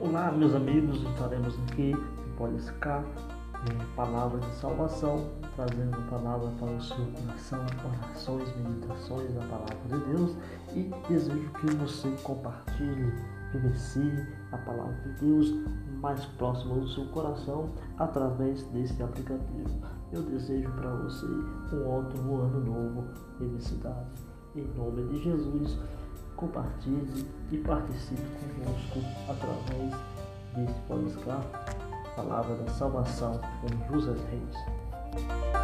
Olá, meus amigos, estaremos aqui em Poliscar, em Palavra de Salvação, trazendo a palavra para o seu coração, orações, meditações da palavra de Deus e desejo que você compartilhe, vivencie a palavra de Deus mais próxima do seu coração através desse aplicativo. Eu desejo para você um ótimo ano novo, felicidade. Em nome de Jesus compartilhe e participe conosco através desse podcast Palavra da Salvação com José Reis.